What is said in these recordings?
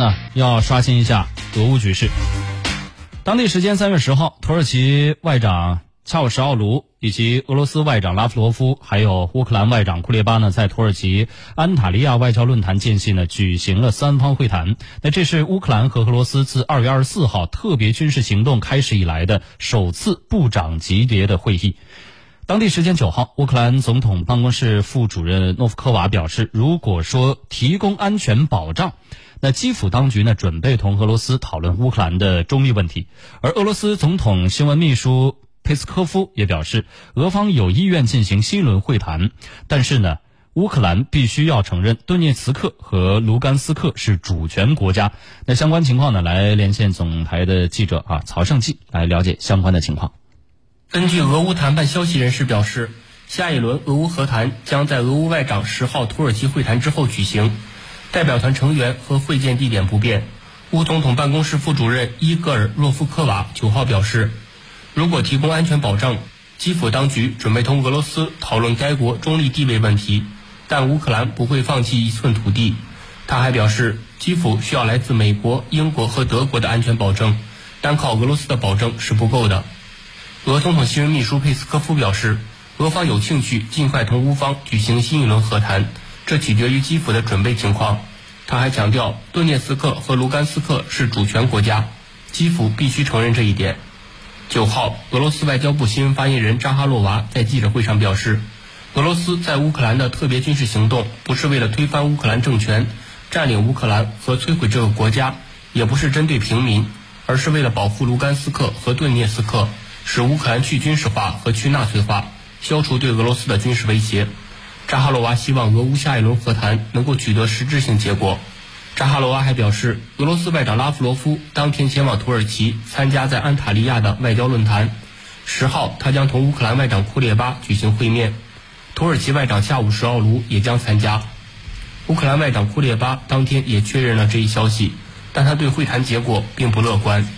那要刷新一下俄乌局势。当地时间三月十号，土耳其外长恰武什奥卢以及俄罗斯外长拉夫罗夫，还有乌克兰外长库列巴呢，在土耳其安塔利亚外交论坛间隙呢，举行了三方会谈。那这是乌克兰和俄罗斯自二月二十四号特别军事行动开始以来的首次部长级别的会议。当地时间九号，乌克兰总统办公室副主任诺夫科娃表示，如果说提供安全保障，那基辅当局呢准备同俄罗斯讨论乌克兰的中立问题。而俄罗斯总统新闻秘书佩斯科夫也表示，俄方有意愿进行新一轮会谈，但是呢，乌克兰必须要承认顿涅茨克和卢甘斯克是主权国家。那相关情况呢，来连线总台的记者啊曹胜记来了解相关的情况。根据俄乌谈判消息人士表示，下一轮俄乌和谈将在俄乌外长十号土耳其会谈之后举行，代表团成员和会见地点不变。乌总统办公室副主任伊戈尔若夫科瓦九号表示，如果提供安全保障，基辅当局准备同俄罗斯讨论该国中立地位问题，但乌克兰不会放弃一寸土地。他还表示，基辅需要来自美国、英国和德国的安全保证，单靠俄罗斯的保证是不够的。俄总统新闻秘书佩斯科夫表示，俄方有兴趣尽快同乌方举行新一轮和谈，这取决于基辅的准备情况。他还强调，顿涅茨克和卢甘斯克是主权国家，基辅必须承认这一点。九号，俄罗斯外交部新闻发言人扎哈洛娃在记者会上表示，俄罗斯在乌克兰的特别军事行动不是为了推翻乌克兰政权、占领乌克兰和摧毁这个国家，也不是针对平民，而是为了保护卢甘斯克和顿涅茨克。使乌克兰去军事化和去纳粹化，消除对俄罗斯的军事威胁。扎哈罗娃希望俄乌下一轮和谈能够取得实质性结果。扎哈罗娃还表示，俄罗斯外长拉夫罗夫当天前往土耳其参加在安塔利亚的外交论坛。十号，他将同乌克兰外长库列巴举行会面，土耳其外长恰武什奥卢也将参加。乌克兰外长库列巴当天也确认了这一消息，但他对会谈结果并不乐观。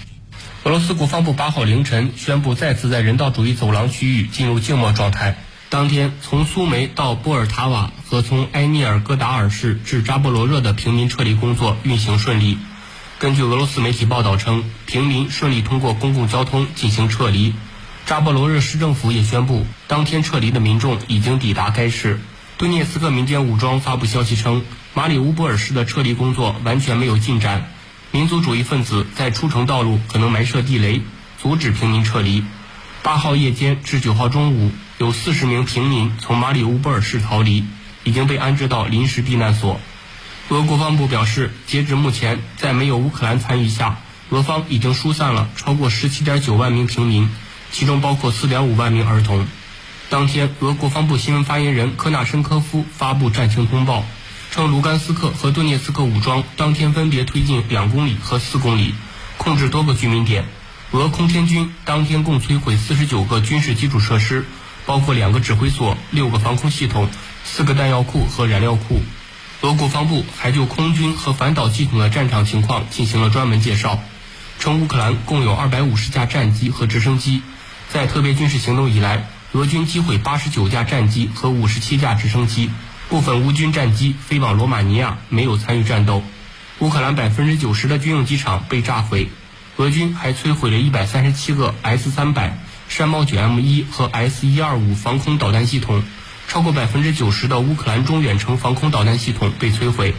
俄罗斯国防部八号凌晨宣布，再次在人道主义走廊区域进入静默状态。当天，从苏梅到波尔塔瓦和从埃涅尔戈达尔市至扎波罗热的平民撤离工作运行顺利。根据俄罗斯媒体报道称，平民顺利通过公共交通进行撤离。扎波罗热市政府也宣布，当天撤离的民众已经抵达该市。顿涅茨克民间武装发布消息称，马里乌波尔市的撤离工作完全没有进展。民族主义分子在出城道路可能埋设地雷，阻止平民撤离。八号夜间至九号中午，有四十名平民从马里乌波尔市逃离，已经被安置到临时避难所。俄国防部表示，截至目前，在没有乌克兰参与下，俄方已经疏散了超过十七点九万名平民，其中包括四点五万名儿童。当天，俄国防部新闻发言人科纳申科夫发布战情通报。称卢甘斯克和顿涅茨克武装当天分别推进两公里和四公里，控制多个居民点。俄空天军当天共摧毁四十九个军事基础设施，包括两个指挥所、六个防空系统、四个弹药库和燃料库。俄国防部还就空军和反导系统的战场情况进行了专门介绍，称乌克兰共有二百五十架战机和直升机。在特别军事行动以来，俄军击毁八十九架战机和五十七架直升机。部分乌军战机飞往罗马尼亚，没有参与战斗。乌克兰百分之九十的军用机场被炸毁，俄军还摧毁了一百三十七个 S 三百、山猫九 M 一和 S 一二五防空导弹系统，超过百分之九十的乌克兰中远程防空导弹系统被摧毁。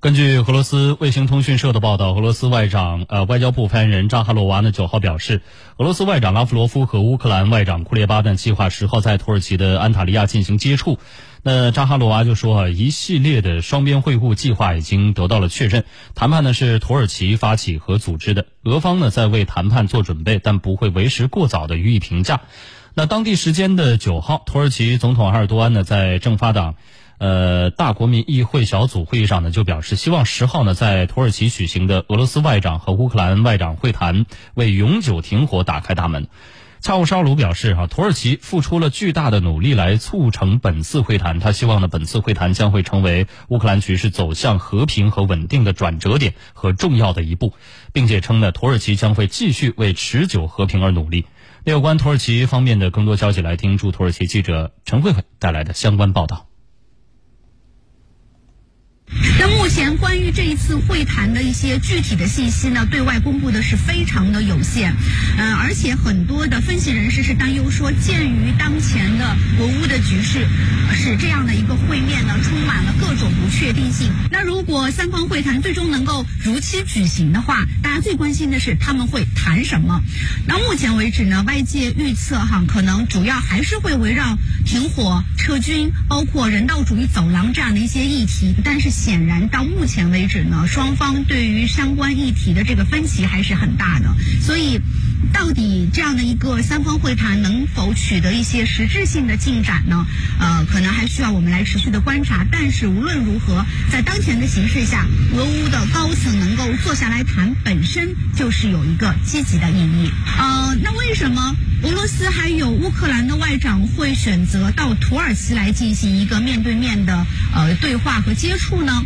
根据俄罗斯卫星通讯社的报道，俄罗斯外长呃外交部发言人扎哈罗娃呢九号表示，俄罗斯外长拉夫罗夫和乌克兰外长库列巴呢计划十号在土耳其的安塔利亚进行接触。那扎哈罗娃就说啊，一系列的双边会晤计划已经得到了确认，谈判呢是土耳其发起和组织的，俄方呢在为谈判做准备，但不会为时过早的予以评价。那当地时间的九号，土耳其总统埃尔多安呢在政法党。呃，大国民议会小组会议上呢，就表示希望十号呢在土耳其举行的俄罗斯外长和乌克兰外长会谈为永久停火打开大门。恰乌沙鲁表示，哈，土耳其付出了巨大的努力来促成本次会谈，他希望呢本次会谈将会成为乌克兰局势走向和平和稳定的转折点和重要的一步，并且称呢土耳其将会继续为持久和平而努力。那有关土耳其方面的更多消息，来听驻土耳其记者陈慧慧带来的相关报道。那目前关于这一次会谈的一些具体的信息呢，对外公布的是非常的有限，嗯，而且很多的分析人士是担忧说，鉴于当前的俄乌的局势，使这样的一个会面呢充满了各种不确定性。那如果三方会谈最终能够如期举行的话，大家最关心的是他们会谈什么？那目前为止呢，外界预测哈，可能主要还是会围绕停火、撤军，包括人道主义走廊这样的一些议题，但是。显然，到目前为止呢，双方对于相关议题的这个分歧还是很大的。所以，到底这样的一个三方会谈能否取得一些实质性的进展呢？呃，可能还需要我们来持续的观察。但是无论如何，在当前的形势下，俄乌的高层能够坐下来谈，本身就是有一个积极的意义。呃，那为什么？俄罗斯还有乌克兰的外长会选择到土耳其来进行一个面对面的呃对话和接触呢？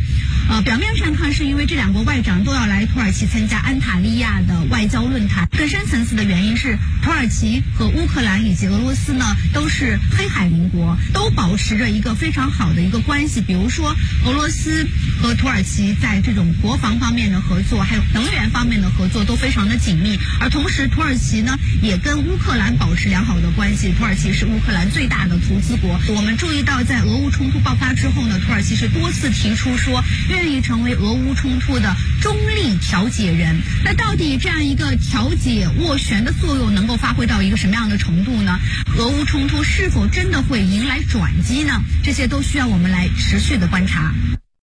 呃，表面上看是因为这两国外长都要来土耳其参加安塔利亚的外交论坛，更深层次的原因是土耳其和乌克兰以及俄罗斯呢都是黑海邻国，都保持着一个非常好的一个关系。比如说，俄罗斯和土耳其在这种国防方面的合作，还有能源方面的合作都非常的紧密。而同时，土耳其呢也跟乌克兰保持良好的关系。土耳其是乌克兰最大的投资国。我们注意到，在俄乌冲突爆发之后呢，土耳其是多次提出说。愿意成为俄乌冲突的中立调解人，那到底这样一个调解斡旋的作用能够发挥到一个什么样的程度呢？俄乌冲突是否真的会迎来转机呢？这些都需要我们来持续的观察。